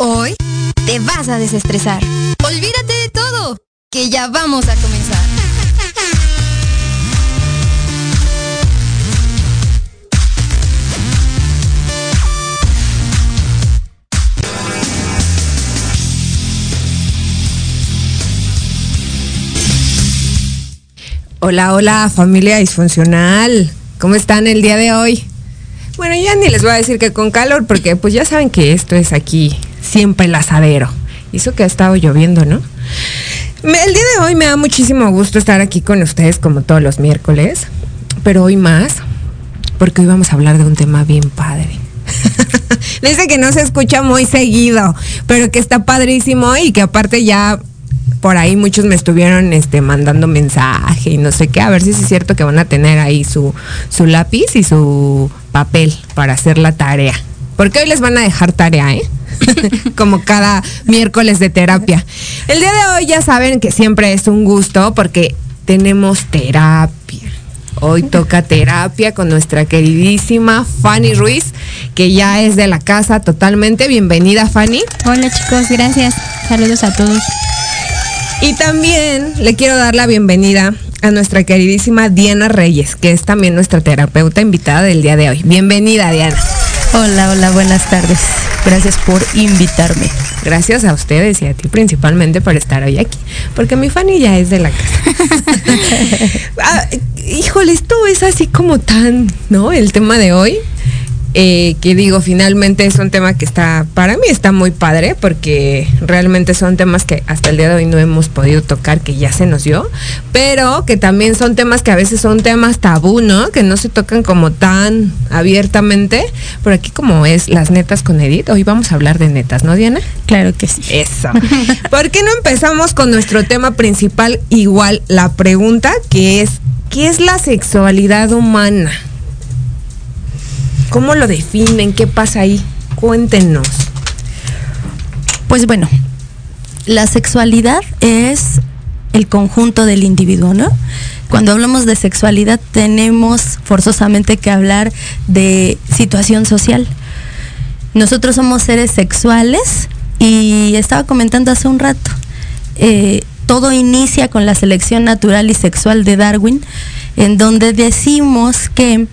Hoy te vas a desestresar. Olvídate de todo, que ya vamos a comenzar. Hola, hola, familia disfuncional. ¿Cómo están el día de hoy? Bueno, ya ni les voy a decir que con calor, porque pues ya saben que esto es aquí siempre el asadero. Hizo que ha estado lloviendo, ¿no? El día de hoy me da muchísimo gusto estar aquí con ustedes como todos los miércoles, pero hoy más, porque hoy vamos a hablar de un tema bien padre. Dice que no se escucha muy seguido, pero que está padrísimo y que aparte ya por ahí muchos me estuvieron este, mandando mensaje y no sé qué, a ver si es cierto que van a tener ahí su, su lápiz y su papel para hacer la tarea. Porque hoy les van a dejar tarea, ¿eh? Como cada miércoles de terapia. El día de hoy ya saben que siempre es un gusto porque tenemos terapia. Hoy toca terapia con nuestra queridísima Fanny Ruiz, que ya es de la casa totalmente. Bienvenida, Fanny. Hola chicos, gracias. Saludos a todos. Y también le quiero dar la bienvenida a nuestra queridísima Diana Reyes, que es también nuestra terapeuta invitada del día de hoy. Bienvenida, Diana. Hola, hola, buenas tardes. Gracias por invitarme. Gracias a ustedes y a ti principalmente por estar hoy aquí, porque mi Fanny ya es de la casa. Ah, híjole, esto es así como tan, ¿no? El tema de hoy. Eh, que digo, finalmente es un tema que está, para mí está muy padre, porque realmente son temas que hasta el día de hoy no hemos podido tocar, que ya se nos dio, pero que también son temas que a veces son temas tabú, ¿no? Que no se tocan como tan abiertamente, pero aquí como es las netas con Edith, hoy vamos a hablar de netas, ¿no, Diana? Claro que sí. Eso. ¿Por qué no empezamos con nuestro tema principal? Igual la pregunta que es, ¿qué es la sexualidad humana? ¿Cómo lo definen? ¿Qué pasa ahí? Cuéntenos. Pues bueno, la sexualidad es el conjunto del individuo, ¿no? Cuando hablamos de sexualidad tenemos forzosamente que hablar de situación social. Nosotros somos seres sexuales y estaba comentando hace un rato, eh, todo inicia con la selección natural y sexual de Darwin, en donde decimos que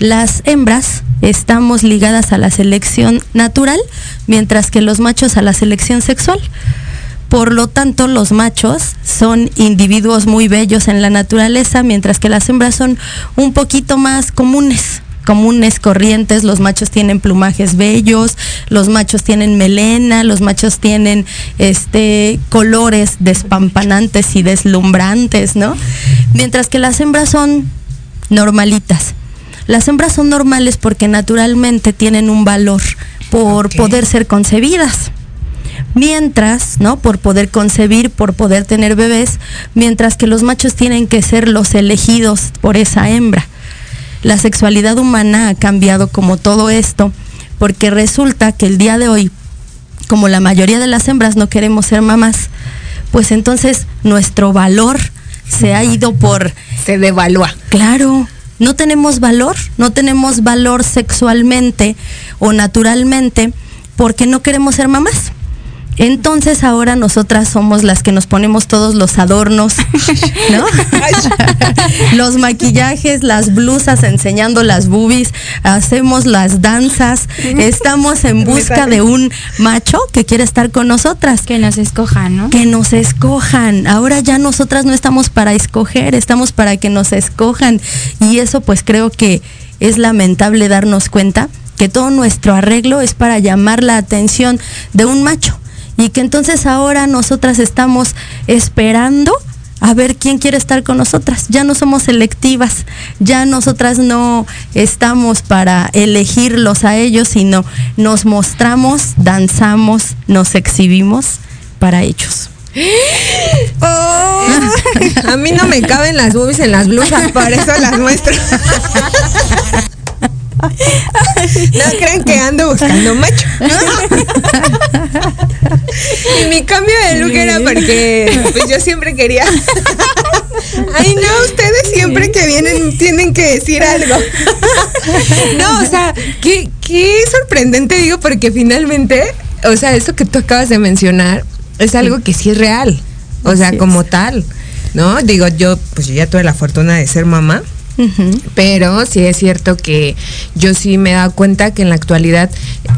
las hembras estamos ligadas a la selección natural, mientras que los machos a la selección sexual. Por lo tanto, los machos son individuos muy bellos en la naturaleza, mientras que las hembras son un poquito más comunes, comunes, corrientes. Los machos tienen plumajes bellos, los machos tienen melena, los machos tienen este colores despampanantes y deslumbrantes, ¿no? Mientras que las hembras son normalitas. Las hembras son normales porque naturalmente tienen un valor por poder ser concebidas. Mientras, ¿no? Por poder concebir, por poder tener bebés, mientras que los machos tienen que ser los elegidos por esa hembra. La sexualidad humana ha cambiado como todo esto, porque resulta que el día de hoy, como la mayoría de las hembras no queremos ser mamás, pues entonces nuestro valor se ha ido por Se devalúa. Claro, no tenemos valor, no tenemos valor sexualmente o naturalmente porque no queremos ser mamás. Entonces ahora nosotras somos las que nos ponemos todos los adornos, ¿no? los maquillajes, las blusas enseñando las boobies, hacemos las danzas, estamos en busca de un macho que quiere estar con nosotras Que nos escojan, ¿no? que nos escojan. Ahora ya nosotras no estamos para escoger, estamos para que nos escojan. Y eso pues creo que es lamentable darnos cuenta que todo nuestro arreglo es para llamar la atención de un macho. Y que entonces ahora nosotras estamos esperando a ver quién quiere estar con nosotras. Ya no somos selectivas, ya nosotras no estamos para elegirlos a ellos, sino nos mostramos, danzamos, nos exhibimos para ellos. Oh, a mí no me caben las boobies en las blusas, por eso las muestro. No creen que ando buscando macho. Mi cambio de look era porque pues yo siempre quería. Ay, no, ustedes siempre que vienen tienen que decir algo. No, o sea, qué, qué sorprendente digo, porque finalmente, o sea, eso que tú acabas de mencionar es algo que sí es real. O sea, como tal. ¿No? Digo, yo, pues yo ya tuve la fortuna de ser mamá. Pero sí es cierto que yo sí me he dado cuenta que en la actualidad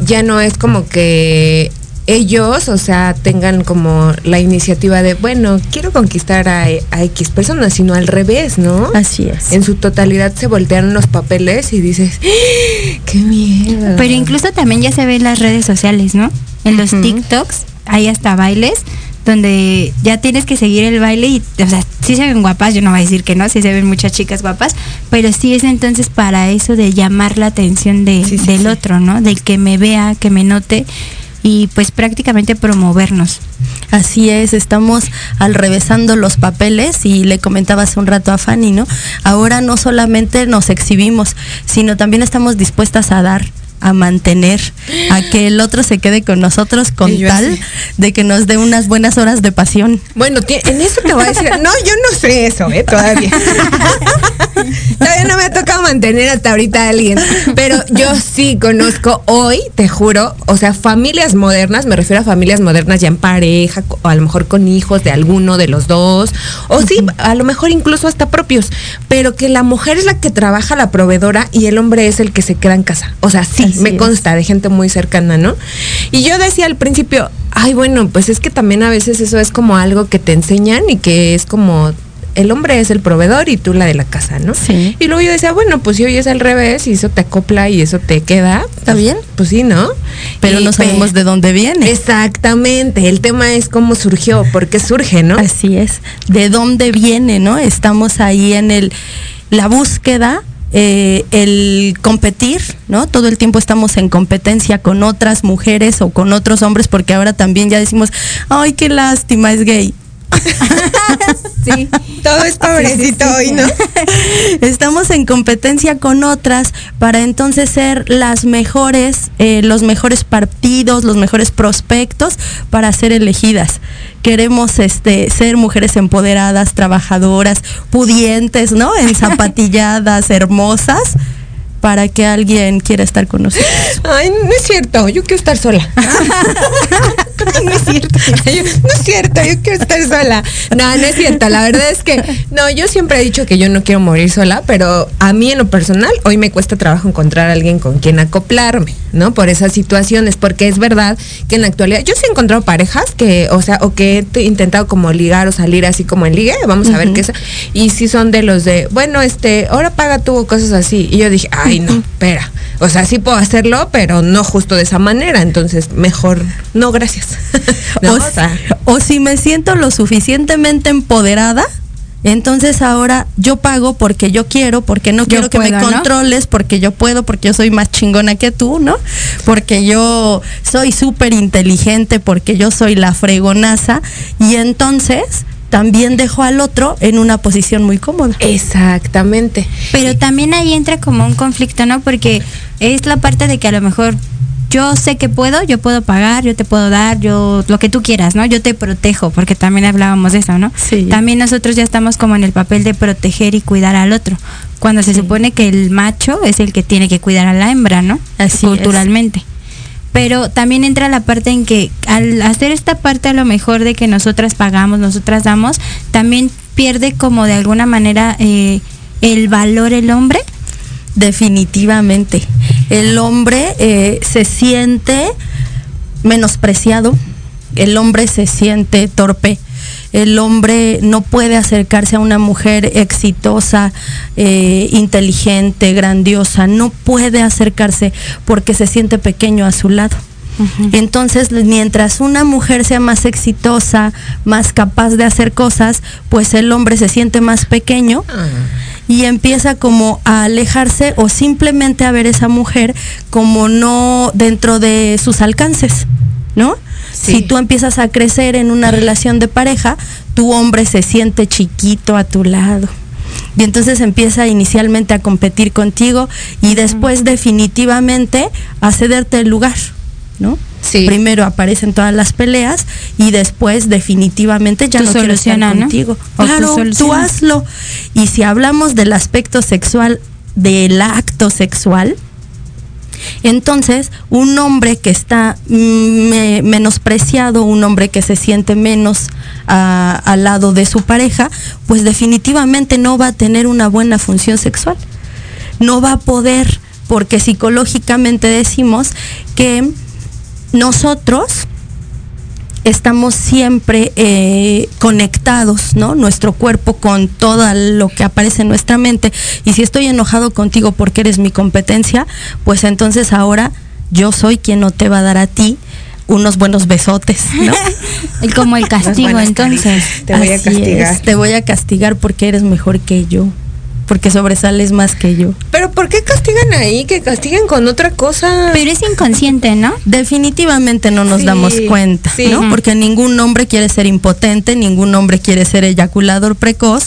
ya no es como que ellos, o sea, tengan como la iniciativa de, bueno, quiero conquistar a, X personas, sino al revés, ¿no? Así es. En su totalidad se voltean los papeles y dices, ¡Ah! ¡qué miedo! Pero incluso también ya se ve en las redes sociales, ¿no? En los TikToks hay hasta bailes donde ya tienes que seguir el baile y, o sea, sí se ven guapas, yo no voy a decir que no, sí se ven muchas chicas guapas, pero sí es entonces para eso de llamar la atención de, del otro, ¿no? Del que me vea, que me note y pues prácticamente promovernos. Así es, estamos al revésando los papeles y le comentaba hace un rato a Fanny, ¿no? Ahora no solamente nos exhibimos, sino también estamos dispuestas a dar a mantener, a que el otro se quede con nosotros con tal de que nos dé unas buenas horas de pasión. Bueno, en eso te voy a decir, no, yo no sé eso, ¿eh? Todavía. todavía no me ha tocado mantener hasta ahorita a alguien, pero yo sí conozco hoy, te juro, o sea, familias modernas, me refiero a familias modernas ya en pareja, o a lo mejor con hijos de alguno de los dos, o sí, a lo mejor incluso hasta propios, pero que la mujer es la que trabaja la proveedora y el hombre es el que se queda en casa. O sea, sí, me consta de gente muy cercana, ¿no? Y yo decía al principio, ay, bueno, pues es que también a veces eso es como algo que te enseñan y que es como el hombre es el proveedor y tú la de la casa, ¿no? Sí. Y luego yo decía, bueno, pues si hoy es al revés y eso te acopla y eso te queda, ¿está bien? Pues sí, ¿no? Pero no sabemos de dónde viene. Exactamente, el tema es cómo surgió, por qué surge, ¿no? Así es, de dónde viene, ¿no? Estamos ahí en el la búsqueda eh, el competir, ¿no? Todo el tiempo estamos en competencia con otras mujeres o con otros hombres, porque ahora también ya decimos, ay, qué lástima, es gay. sí, todo es pobrecito hoy, ¿no? Estamos en competencia con otras para entonces ser las mejores, eh, los mejores partidos, los mejores prospectos para ser elegidas. Queremos este, ser mujeres empoderadas, trabajadoras, pudientes, ¿no? En zapatilladas, hermosas para que alguien quiera estar con nosotros. Ay, no es cierto, yo quiero estar sola. no es cierto. no es cierto, yo quiero estar sola. No, no es cierto. La verdad es que, no, yo siempre he dicho que yo no quiero morir sola, pero a mí en lo personal, hoy me cuesta trabajo encontrar a alguien con quien acoplarme, ¿no? Por esas situaciones, porque es verdad que en la actualidad, yo sí he encontrado parejas que, o sea, o que he intentado como ligar o salir así como en ligue, vamos a ver qué es. Y sí son de los de, bueno, este, ahora paga tú cosas así. Y yo dije, ay, no, espera. O sea, sí puedo hacerlo, pero no justo de esa manera. Entonces, mejor, no, gracias. o, si me siento lo suficientemente empoderada, entonces ahora yo pago porque yo quiero, porque no quiero que me controles, porque yo puedo, porque yo soy más chingona que tú, ¿no? Porque yo soy súper inteligente, porque yo soy la fregonaza. Y entonces también dejó al otro en una posición muy cómoda. Exactamente. Pero también ahí entra como un conflicto, ¿no? Porque es la parte de que a lo mejor yo sé que puedo, yo puedo pagar, yo te puedo dar, yo lo que tú quieras, ¿no? Yo te protejo, porque también hablábamos de eso, ¿no? Sí. También nosotros ya estamos como en el papel de proteger y cuidar al otro, cuando se supone que el macho es el que tiene que cuidar a la hembra, ¿no? Así Culturalmente pero también entra la parte en que al hacer esta parte a lo mejor de que nosotras pagamos, nosotras damos, también pierde como de alguna manera eh, el valor el hombre. Definitivamente. El hombre eh, se siente menospreciado, el hombre se siente torpe el hombre no puede acercarse a una mujer exitosa, eh, inteligente, grandiosa, no puede acercarse porque se siente pequeño a su lado. Entonces, mientras una mujer sea más exitosa, más capaz de hacer cosas, pues el hombre se siente más pequeño y empieza como a alejarse o simplemente a ver esa mujer como no dentro de sus alcances, ¿no? Si tú empiezas a crecer en una relación de pareja, tu hombre se siente chiquito a tu lado. Y entonces empieza inicialmente a competir contigo y después definitivamente a cederte el lugar, ¿no? Primero aparecen todas las peleas y después definitivamente ya no quiero estar contigo. Claro, tú hazlo. Y si hablamos del aspecto sexual, del acto sexual, entonces, un hombre que está mm, menospreciado, un hombre que se siente menos ah, al lado de su pareja, pues definitivamente no va a tener una buena función sexual. No va a poder, porque psicológicamente decimos que nosotros estamos siempre eh, conectados, ¿no? Nuestro cuerpo con todo lo que aparece en nuestra mente. Y si estoy enojado contigo porque eres mi competencia, pues entonces ahora yo soy quien no te va a dar a ti unos buenos besotes, ¿no? Como el castigo, entonces. Te voy a castigar. te voy a castigar porque eres mejor que yo porque sobresales más que yo. Pero ¿por qué castigan ahí? Que castiguen con otra cosa. Pero es inconsciente, ¿no? Definitivamente no nos damos cuenta, ¿no? Porque ningún hombre quiere ser impotente, ningún hombre quiere ser eyaculador precoz,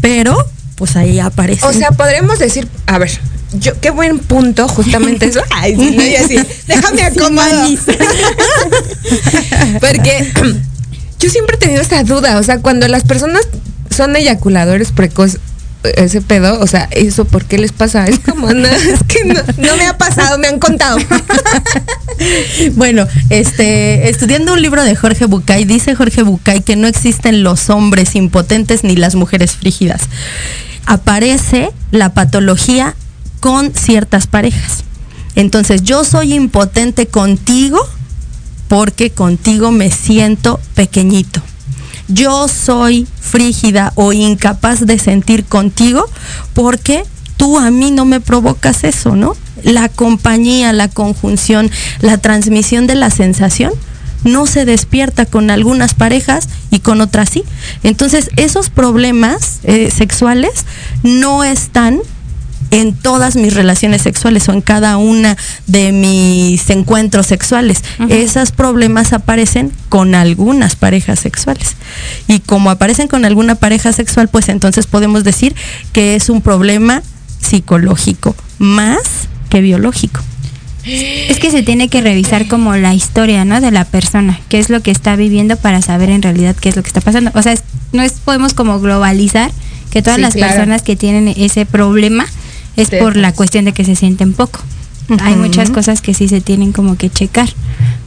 pero pues ahí aparece. O sea, podremos decir, a ver, yo qué buen punto justamente eso. Ay, sí, no, así, déjame acomodar. Porque yo siempre he tenido esa duda, o sea, cuando las personas son eyaculadores precoz, ese pedo, o sea, eso por qué les pasa? Es como, no, es que no, me ha pasado, me han contado. bueno, este, estudiando un libro de Jorge Bucay, dice Jorge Bucay que no existen los hombres impotentes ni las mujeres frígidas. Aparece la patología con ciertas parejas. Entonces, yo soy impotente contigo porque contigo me siento pequeñito yo soy frígida o incapaz de sentir contigo porque tú a mí no me provocas eso, ¿no? La compañía, la conjunción, la transmisión de la sensación no se despierta con algunas parejas y con otras sí. Entonces, esos problemas eh, sexuales no están en todas mis relaciones sexuales o en cada una de mis encuentros sexuales. Esos problemas aparecen con algunas parejas sexuales. Y como aparecen con alguna pareja sexual, pues entonces podemos decir que es un problema psicológico más que biológico. Es que se tiene que revisar como la historia, ¿no? De la persona, qué es lo que está viviendo para saber en realidad qué es lo que está pasando. O sea, no es, podemos como globalizar que todas las personas que tienen ese problema es por la cuestión de que se sienten poco. Hay muchas cosas que sí se tienen como que checar,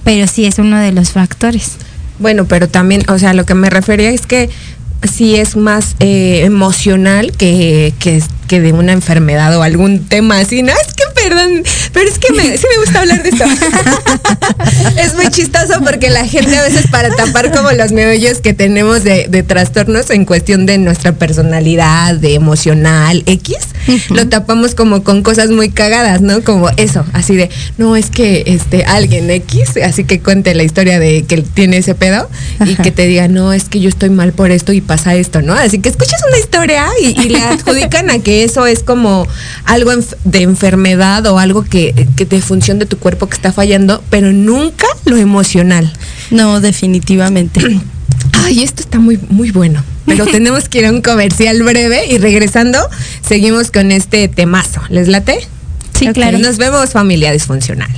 pero sí es uno de los factores. Bueno, pero también, o sea, lo que me refería es que sí es más eh, emocional que, que, que, de una enfermedad o algún tema así. No, es que perdón, pero es que me, sí me gusta hablar de esto. es muy chistoso porque la gente a veces para tapar como los meollos que tenemos de, trastornos en cuestión de nuestra personalidad, de emocional, X, lo tapamos como con cosas muy cagadas, ¿no? Como eso, así de, no, es que este alguien X, así que cuente la historia de que tiene ese pedo y que te diga, no, es que yo estoy mal por esto y pasa esto, ¿no? Así que escuchas una historia y, y le adjudican a que eso es como algo de enfermedad o algo que, que de función de tu cuerpo que está fallando, pero nunca lo emocional. No, definitivamente. Ay, esto está muy, muy bueno. Pero tenemos que ir a un comercial breve y regresando, seguimos con este temazo. ¿Les late? Sí, claro. Nos vemos, familia disfuncional.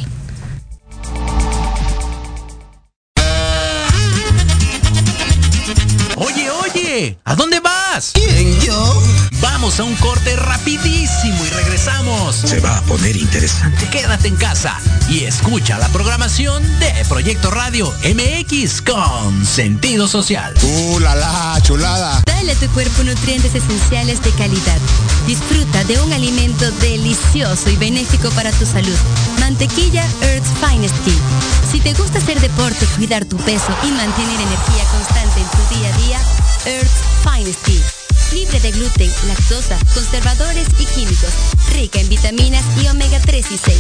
Oye, oye, ¿a dónde vas? ¿Quién, yo? Vamos a un corte rapidísimo y regresamos. Se va a poner interesante. Quédate en casa y escucha la programación de Proyecto Radio MX con sentido social. ¡Uh, la, la chulada! Dale a tu cuerpo nutrientes esenciales de calidad. Disfruta de un alimento delicioso y benéfico para tu salud. Mantequilla Earth's Finest Tea. Si te gusta hacer deporte, cuidar tu peso y mantener energía constante en tu día a día, Earth's Finest Tea libre de gluten, lactosa, conservadores y químicos, rica en vitaminas y omega 3 y 6.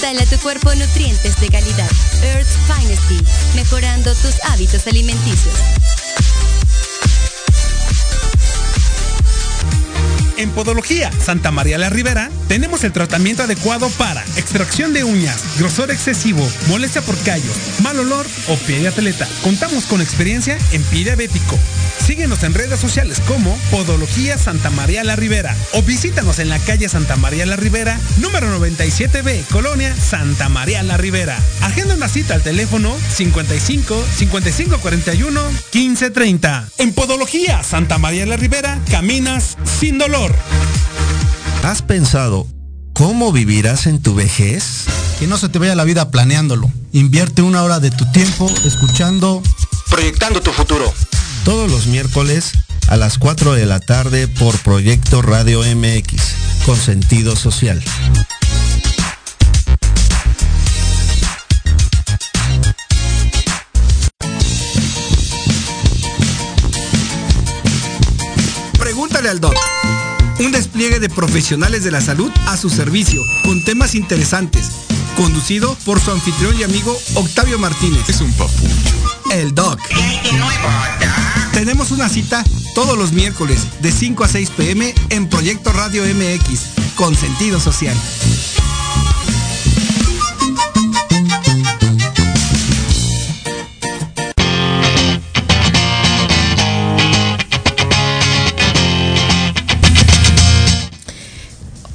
Dale a tu cuerpo nutrientes de calidad. Earth's Finest Tea, mejorando tus hábitos alimenticios. En Podología Santa María la Ribera tenemos el tratamiento adecuado para extracción de uñas, grosor excesivo, molestia por callos, mal olor o pie de atleta. Contamos con experiencia en pie diabético. Síguenos en redes sociales como Podología Santa María la Ribera o visítanos en la calle Santa María la Ribera, número 97B, Colonia Santa María la Ribera. Agenda una cita al teléfono 55 55 41 15 30. En Podología Santa María la Ribera caminas sin dolor. ¿Has pensado cómo vivirás en tu vejez? Que no se te vaya la vida planeándolo. Invierte una hora de tu tiempo escuchando Proyectando tu futuro. Todos los miércoles a las 4 de la tarde por Proyecto Radio MX, con sentido social. Pregúntale al doc. Un despliegue de profesionales de la salud a su servicio, con temas interesantes. Conducido por su anfitrión y amigo Octavio Martínez. Es un papucho. El doc. Tenemos una cita todos los miércoles de 5 a 6 pm en Proyecto Radio MX, con sentido social.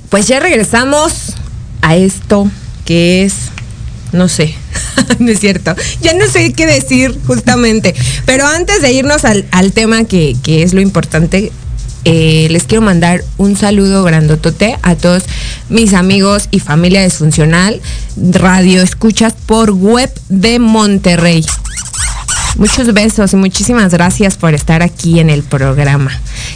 Pues ya regresamos a esto que es, no sé, no es cierto, ya no sé qué decir justamente, pero antes de irnos al, al tema que, que es lo importante, eh, les quiero mandar un saludo grandotote a todos mis amigos y familia disfuncional, radio escuchas por web de Monterrey. Muchos besos y muchísimas gracias por estar aquí en el programa.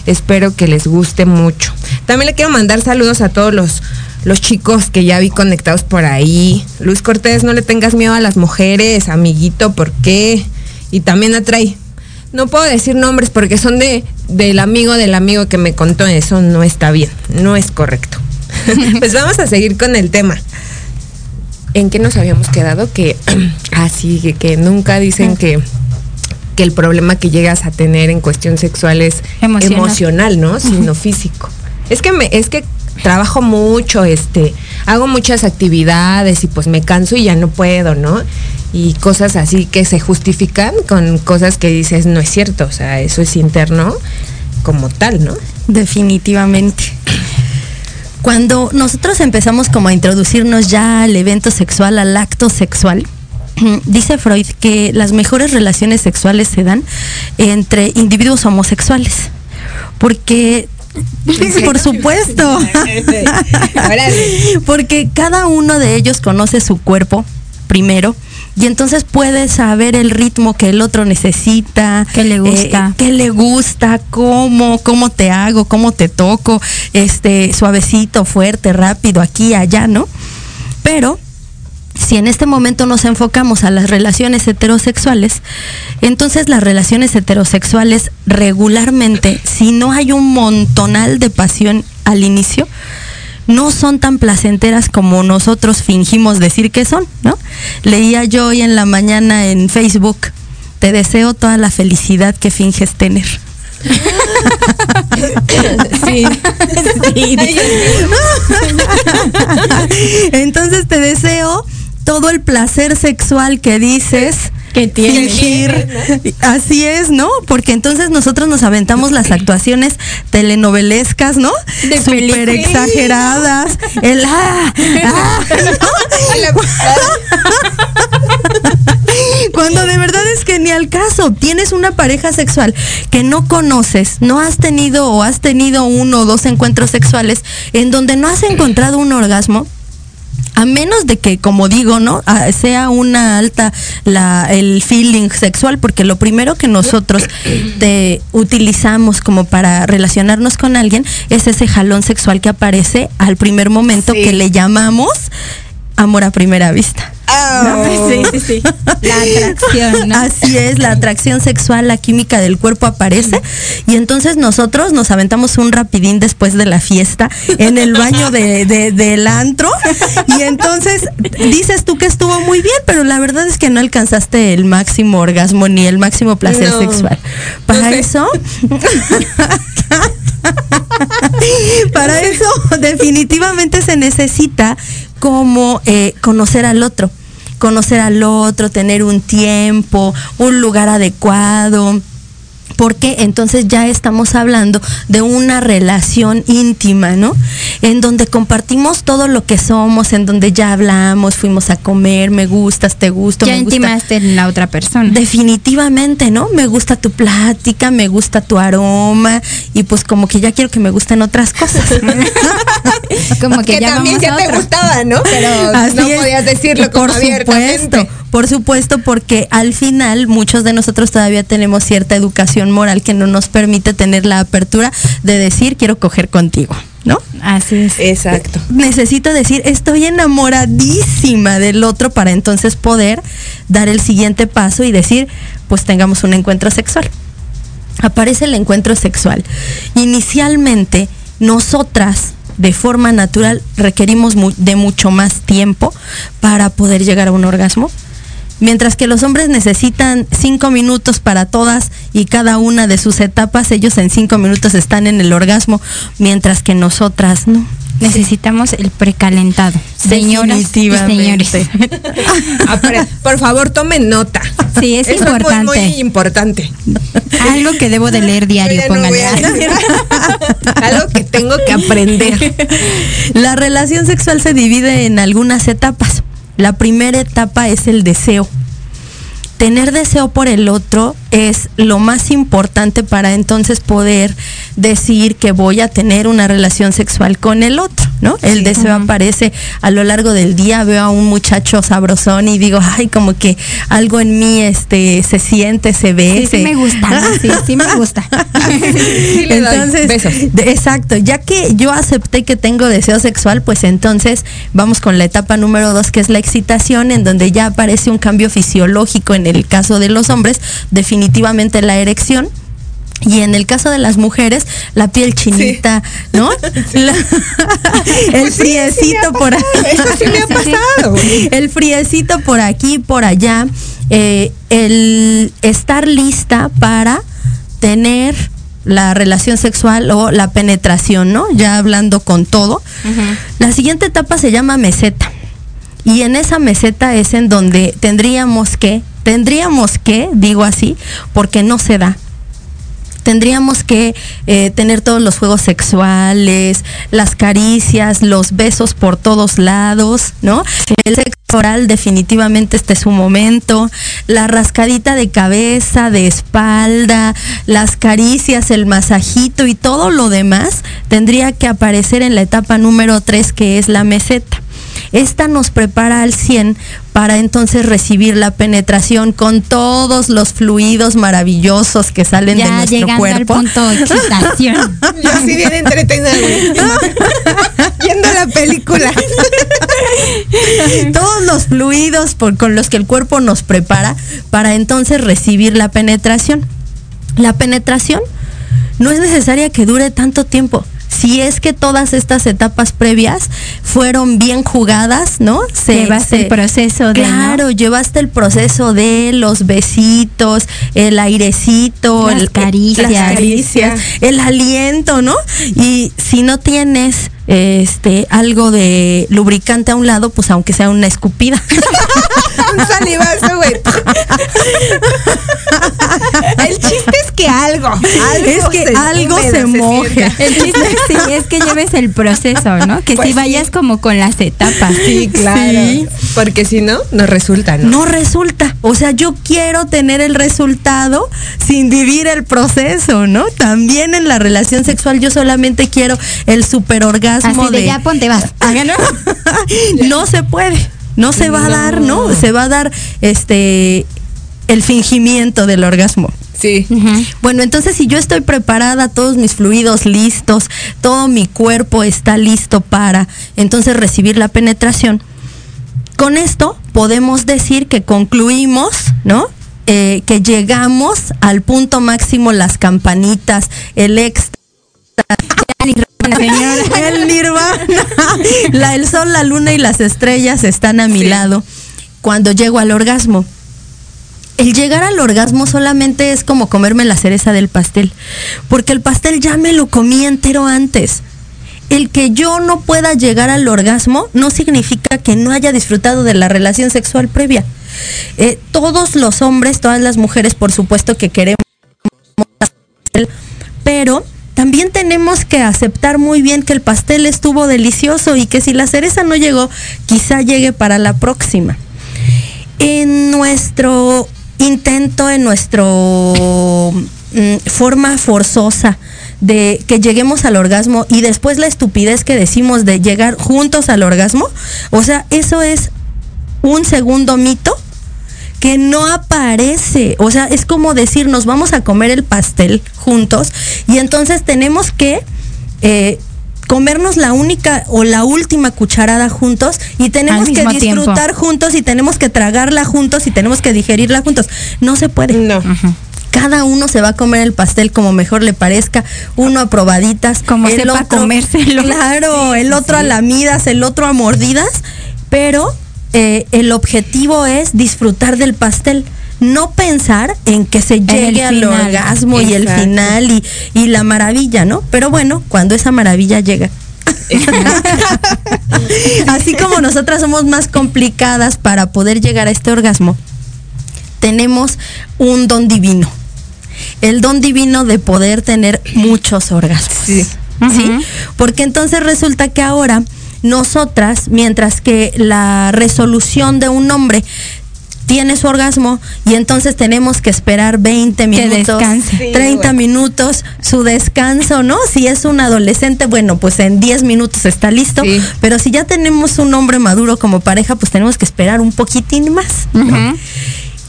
Espero que les guste mucho. También le quiero mandar saludos a todos los, los chicos que ya vi conectados por ahí. Luis Cortés, no le tengas miedo a las mujeres, amiguito, ¿por qué? Y también atrae. No puedo decir nombres porque son de del amigo del amigo que me contó. Eso no está bien, no es correcto. pues vamos a seguir con el tema. ¿En qué nos habíamos quedado? Que así que, que nunca dicen que que el problema que llegas a tener en cuestión sexual es Emocional. emocional, ¿no? Sino físico. Es que me, es que trabajo mucho, este, hago muchas actividades y pues me canso y ya no puedo, ¿no? Y cosas así que se justifican con cosas que dices no es cierto, o sea, eso es interno como tal, ¿no? Definitivamente. Cuando nosotros empezamos como a introducirnos ya al evento sexual, al acto sexual, dice Freud que las mejores relaciones sexuales se dan entre individuos homosexuales. Porque, por supuesto, porque cada uno de ellos conoce su cuerpo primero. Y entonces puede saber el ritmo que el otro necesita, Que le gusta. eh, qué le gusta, cómo, cómo te hago, cómo te toco, este, suavecito, fuerte, rápido, aquí, allá, ¿no? Pero si en este momento nos enfocamos a las relaciones heterosexuales, entonces las relaciones heterosexuales regularmente, si no hay un montonal de pasión al inicio, no son tan placenteras como nosotros fingimos decir que son, ¿no? Leía yo hoy en la mañana en Facebook, te deseo toda la felicidad que finges tener. Sí. Sí. Entonces te deseo todo el placer sexual que dices Que fingir. Así es, ¿no? Porque entonces nosotros nos aventamos las actuaciones telenovelescas, ¿no? De película. exageradas. El ah, ah, Cuando de verdad es que ni al caso, tienes una pareja sexual que no conoces, no has tenido o has tenido uno o dos encuentros sexuales en donde no has encontrado un orgasmo, a menos de que, como digo, ¿no? Ah, sea una alta la, el feeling sexual, porque lo primero que nosotros te utilizamos como para relacionarnos con alguien es ese jalón sexual que aparece al primer momento Sí. que le llamamos amor a primera vista. Sí, sí, sí. La atracción, ¿no? Así es, la atracción sexual, la química del cuerpo aparece y entonces nosotros nos aventamos un rapidín después de la fiesta en el baño de, de- del antro y entonces dices tú que estuvo muy bien, pero la verdad es que no alcanzaste el máximo orgasmo ni el máximo placer No. sexual. Para eso... Para eso definitivamente se necesita como eh, conocer al otro, conocer al otro, tener un tiempo, un lugar adecuado porque entonces ya estamos hablando de una relación íntima, ¿no? En donde compartimos todo lo que somos, en donde ya hablamos, fuimos a comer, me gustas, te gusto. Ya me gusta. intimaste en la otra persona. Definitivamente, ¿no? Me gusta tu plática, me gusta tu aroma y pues como que ya quiero que me gusten otras cosas. como que, Que ya también ya te gustaba, ¿no? Pero Así no es. podías decirlo como por abiertamente. supuesto, por supuesto, porque al final muchos de nosotros todavía tenemos cierta educación moral que no nos permite tener la apertura de decir quiero coger contigo, ¿no? Así es. Exacto. Necesito decir estoy enamoradísima del otro para entonces poder dar el siguiente paso y decir pues tengamos un encuentro sexual. Aparece el encuentro sexual. Inicialmente nosotras de forma natural requerimos de mucho más tiempo para poder llegar a un orgasmo. Mientras que los hombres necesitan cinco minutos para todas y cada una de sus etapas, ellos en cinco minutos están en el orgasmo, mientras que nosotras no. Necesitamos el precalentado. Señoras y señores. Apre- Por favor, tomen nota. Sí, es Eso importante. muy, muy importante. Algo que debo de leer diario, no pónganle. Algo que tengo que aprender. La relación sexual se divide en algunas etapas. La primera etapa es el deseo. Tener deseo por el otro es lo más importante para entonces poder decir que voy a tener una relación sexual con el otro, ¿no? El deseo aparece a lo largo del día, veo a un muchacho sabrosón y digo, ay, como que algo en mí este se siente, se ve. Sí, sí me gusta. Sí, sí me gusta. Sí le doy entonces, besos. de- exacto, ya que yo acepté que tengo deseo sexual, pues entonces vamos con la etapa número dos, que es la excitación, en donde ya aparece un cambio fisiológico en el caso de los hombres, definitivamente la erección. Y en el caso de las mujeres, la piel chinita, ¿no? La- el Pues sí, friecito por ahí. Eso sí me ha pasado. El friecito por aquí, por allá. eh, el estar lista para tener la relación sexual o la penetración, ¿no? Ya hablando con todo. La siguiente etapa se llama meseta. Y en esa meseta es en donde tendríamos que, tendríamos que, digo así, porque no se da. Tendríamos que eh, tener todos los juegos sexuales, las caricias, los besos por todos lados, ¿no? El sexo oral definitivamente este es su momento, la rascadita de cabeza, de espalda, las caricias, el masajito y todo lo demás tendría que aparecer en la etapa número 3 que es la meseta. Esta nos prepara al 100 para entonces recibir la penetración con todos los fluidos maravillosos que salen de Ya nuestro llegando cuerpo. al punto de excitación. Yo así bien entretenida. Viendo la película. todos los fluidos por- con los que el cuerpo nos prepara para entonces recibir la penetración. La penetración no es necesaria que dure tanto tiempo. Si es que todas estas etapas previas fueron bien jugadas, ¿no? Se- Llevaste se- el proceso de, ¿no? Claro, llevaste el proceso de los besitos, el airecito, Las el- caricias. las caricias, el aliento, ¿no? Y si no tienes este algo de lubricante a un lado, pues aunque sea una escupida. Salivazo, güey. El chiste es que algo. algo Es que algo húmedo se moje. El chiste sí es que lleves el proceso, ¿no? Que Pues si sí. vayas como con las etapas. Sí, claro. Sí. Porque si no, no resulta, ¿no? No resulta. O sea, yo quiero tener el resultado sin vivir el proceso, ¿no? También en la relación sexual yo solamente quiero el superorgasmo Así de, ya ponte vas. No se puede, no se va a dar, ¿no? Se va a dar este el fingimiento del orgasmo. Sí. Bueno, entonces si yo estoy preparada, todos mis fluidos listos, todo mi cuerpo está listo para entonces recibir la penetración. Con esto podemos decir que concluimos, ¿no? Eh, que llegamos al punto máximo, las campanitas, el el nirvana, la, el sol, la luna y las estrellas están a mi Sí. lado cuando llego al orgasmo. El llegar al orgasmo solamente es como comerme la cereza del pastel, porque el pastel ya me lo comí entero antes. el que yo no pueda llegar al orgasmo no significa que no haya disfrutado de la relación sexual previa. Eh, todos los hombres, todas las mujeres, por supuesto que queremos, pero también tenemos que aceptar muy bien que el pastel estuvo delicioso y que si la cereza no llegó, quizá llegue para la próxima. En nuestro intento, en nuestro mm, forma forzosa de que lleguemos al orgasmo y después la estupidez que decimos de llegar juntos al orgasmo, o sea, eso es un segundo mito que no aparece. O sea, es como decir, nos vamos a comer el pastel juntos y entonces tenemos que eh, comernos la única o la última cucharada juntos y tenemos que disfrutar juntos y tenemos que tragarla juntos y tenemos que digerirla juntos. No se puede. No. Cada uno se va a comer el pastel como mejor le parezca, uno a probaditas, Como el sepa otro, comérselo. Claro, el otro a lamidas, el otro a mordidas, pero eh, el objetivo es disfrutar del pastel. No pensar en que se llegue al orgasmo y el final y, y la maravilla, ¿no? Pero bueno, cuando esa maravilla llega. Así como nosotras somos más complicadas para poder llegar a este orgasmo, tenemos un don divino. El don divino de poder tener muchos orgasmos. Sí. ¿sí? Porque entonces resulta que ahora nosotras, mientras que la resolución de un hombre tiene su orgasmo y entonces tenemos que esperar 20 minutos, descanse. Sí, 30 bueno. minutos, su descanso, ¿no? Si es un adolescente, bueno, pues en 10 minutos está listo, Sí. pero si ya tenemos un hombre maduro como pareja, pues tenemos que esperar un poquitín más.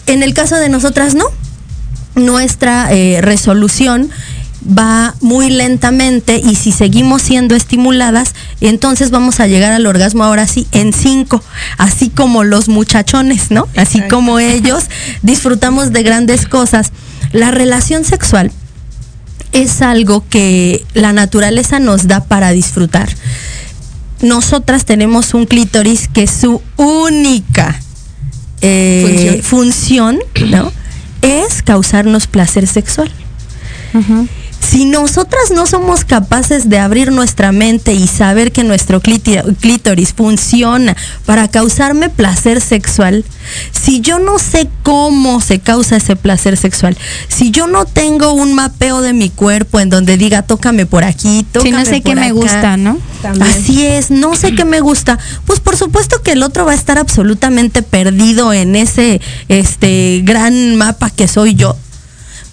En el caso de nosotras, no. Nuestra eh, resolución va muy lentamente y si seguimos siendo estimuladas, entonces vamos a llegar al orgasmo ahora sí en cinco, así como los muchachones, ¿no? Así Exacto. como ellos disfrutamos de grandes cosas. La relación sexual es algo que la naturaleza nos da para disfrutar. Nosotras tenemos un clítoris que su única eh, función, ¿no? es causarnos placer sexual. Si nosotras no somos capaces de abrir nuestra mente y saber que nuestro clítoris funciona para causarme placer sexual, si yo no sé cómo se causa ese placer sexual, si yo no tengo un mapeo de mi cuerpo en donde diga tócame por aquí, Si tócame no sé qué me acá", gusta, ¿no? También. Así es, no sé qué me gusta. Pues por supuesto que el otro va a estar absolutamente perdido en ese este gran mapa que soy yo.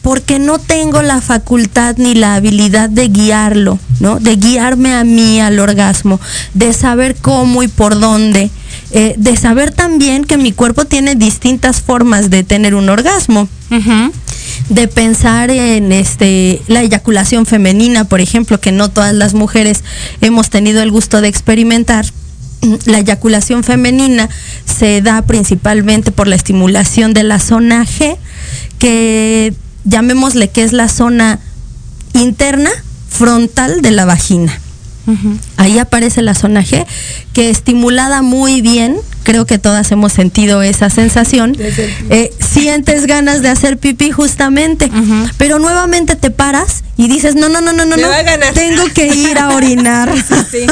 Porque no tengo la facultad ni la habilidad de guiarlo, ¿no? De guiarme a mí al orgasmo, de saber cómo y por dónde, eh, de saber también que mi cuerpo tiene distintas formas de tener un orgasmo de pensar en este la eyaculación femenina, por ejemplo, que no todas las mujeres hemos tenido el gusto de experimentar. La eyaculación femenina se da principalmente por la estimulación de la zona G, que llamémosle que es la zona interna frontal de la vagina. Ahí aparece la zona G, que estimulada muy bien, creo que todas hemos sentido esa sensación, eh, sientes ganas de hacer pipí justamente, pero nuevamente te paras y dices, no, no, no, no, no, no, tengo que ir a orinar. Sí.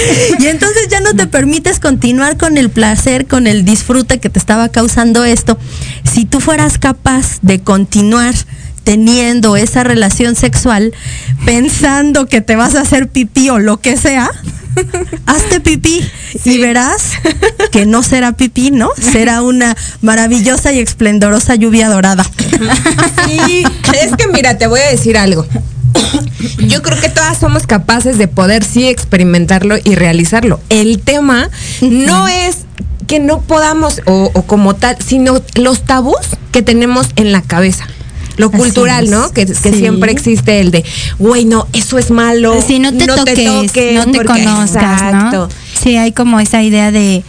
y entonces ya no te permites continuar con el placer, con el disfrute que te estaba causando esto. Si tú fueras capaz de continuar teniendo esa relación sexual pensando que te vas a hacer pipí o lo que sea, hazte pipí y verás que no será pipí, ¿no? Será una maravillosa y esplendorosa lluvia dorada. Sí, es que mira, te voy a decir algo. Yo creo que todas somos capaces de poder sí experimentarlo y realizarlo. El tema no es que no podamos o, o como tal, sino los tabús que tenemos en la cabeza. Lo Así cultural, es. ¿no? Que, que Sí. siempre existe el de, güey, no, eso es malo. Si no te toques, no te porque- conozcas, Exacto. ¿no? Sí, hay como esa idea de,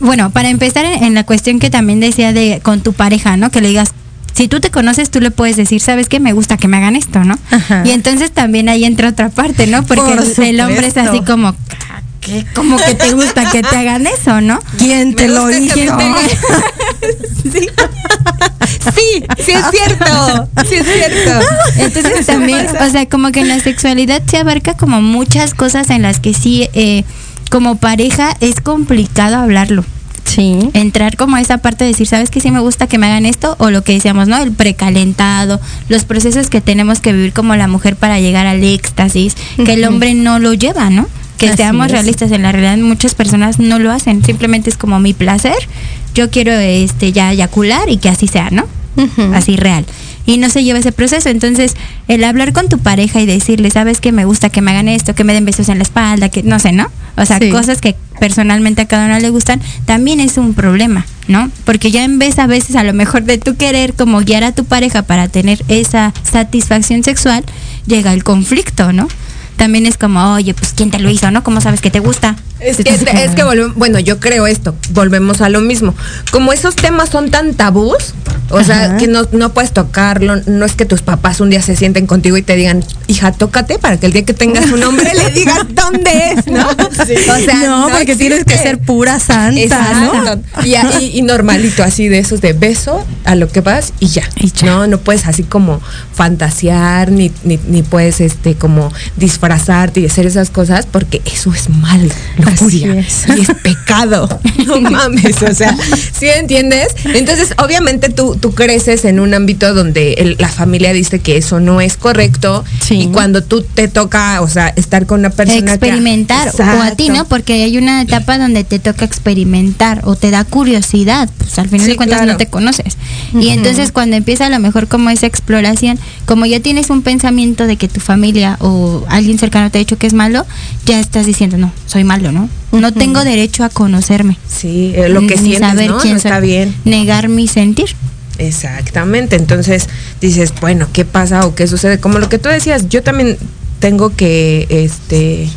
bueno, para empezar en, la cuestión que también decía de con tu pareja, ¿no? Que le digas, si tú te conoces, tú le puedes decir, ¿sabes qué? Me gusta que me hagan esto, ¿no? Ajá. Y entonces también ahí entra otra parte, ¿no? Porque Por el, hombre es así como, que como que te gusta que te hagan eso, ¿no? ¿Quién te lo dijo? Sí. Sí, sí es cierto. Sí es cierto. Entonces también, o sea, como que en la sexualidad se abarca como muchas cosas en las que sí, eh, como pareja, es complicado hablarlo. Sí. Entrar como a esa parte de decir, ¿sabes qué? Sí me gusta que me hagan esto, o lo que decíamos, ¿no? El precalentado, los procesos que tenemos que vivir como la mujer para llegar al éxtasis, que el hombre no lo lleva, ¿no? Que Así seamos es. realistas, en la realidad muchas personas no lo hacen, simplemente es como mi placer, yo quiero este ya eyacular y que así sea, ¿no? Así real. Y no se lleva ese proceso. Entonces, el hablar con tu pareja y decirle, sabes que me gusta que me hagan esto, que me den besos en la espalda, que no sé, ¿no? O sea, Sí. cosas que personalmente a cada uno le gustan, también es un problema, ¿no? Porque ya en vez a veces a lo mejor de tu querer como guiar a tu pareja para tener esa satisfacción sexual, llega el conflicto, ¿no? También es como, oye, pues ¿quién te lo hizo, no? ¿Cómo sabes que te gusta? Es que, es que volvemos, bueno, yo creo esto, volvemos a lo mismo. Como esos temas son tan tabús, o sea, que no, no puedes tocarlo, no es que tus papás un día se sienten contigo y te digan, hija, tócate para que el día que tengas un hombre le digas dónde es, ¿no? O sea, no, porque tienes que ser pura santa, ¿no? Y, y- y normalito, así de esos de beso a lo que vas y ya. Y ya. No, no puedes así como fantasear, ni, ni, ni puedes este como disfrazarte y hacer esas cosas, porque eso es mal, lujuria. es. Y es pecado. No mames, o sea, ¿sí entiendes? Entonces, obviamente tú, tú creces en un ámbito donde el- la familia dice que eso no es correcto. Sí. Y cuando tú te toca, o sea, estar con una persona que- experimentar o a ti. ¿no? Porque hay una etapa donde te toca experimentar o te da curiosidad, pues al final Sí, de cuentas claro. no te conoces. Y entonces cuando empieza a lo mejor como esa exploración, como ya tienes un pensamiento de que tu familia o alguien cercano te ha dicho que es malo, ya estás diciendo, no, soy malo, ¿no? No tengo derecho a conocerme. Sí, eh, lo que ni sientes, saber ¿no? quién No soy. está bien. Negar mi sentir. Exactamente, entonces dices, bueno, ¿qué pasa o qué sucede? Como lo que tú decías, yo también tengo que, este,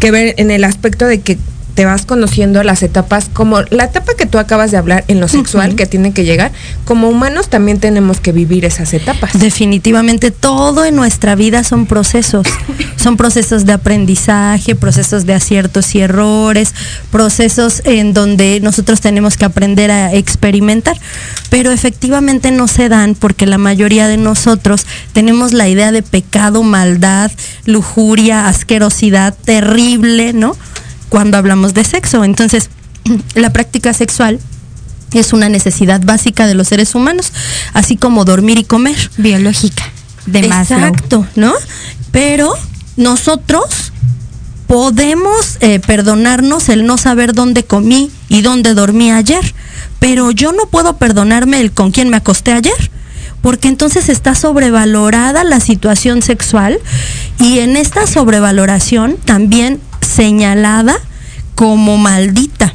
que ver en el aspecto de que te vas conociendo las etapas, como la etapa que tú acabas de hablar en lo sexual, que tiene que llegar, como humanos también tenemos que vivir esas etapas. Definitivamente todo en nuestra vida son procesos. Son procesos de aprendizaje, procesos de aciertos y errores, procesos en donde nosotros tenemos que aprender a experimentar. Pero efectivamente no se dan porque la mayoría de nosotros tenemos la idea de pecado, maldad, lujuria, asquerosidad terrible, ¿no? Cuando hablamos de sexo. Entonces, la práctica sexual es una necesidad básica de los seres humanos, así como dormir y comer. Biológica. De Maslow. Exacto, ¿no? Pero nosotros podemos eh, perdonarnos el no saber dónde comí y dónde dormí ayer, pero yo no puedo perdonarme el con quién me acosté ayer. Porque entonces está sobrevalorada la situación sexual y en esta sobrevaloración también señalada como maldita.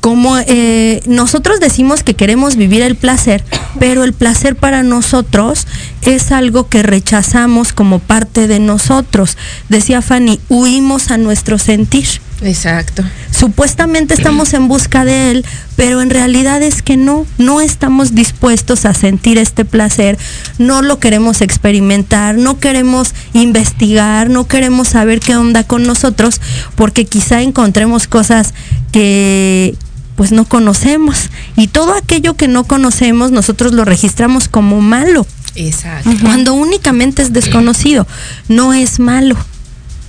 Como eh, nosotros decimos que queremos vivir el placer, pero el placer para nosotros es algo que rechazamos como parte de nosotros. Decía Fanny, huimos a nuestro sentir. Exacto. Supuestamente estamos en busca de él, pero en realidad es que no, no estamos dispuestos a sentir este placer, no lo queremos experimentar, no queremos investigar, no queremos saber qué onda con nosotros, porque quizá encontremos cosas que pues no conocemos y todo aquello que no conocemos nosotros lo registramos como malo, Exacto. cuando únicamente es desconocido, no es malo.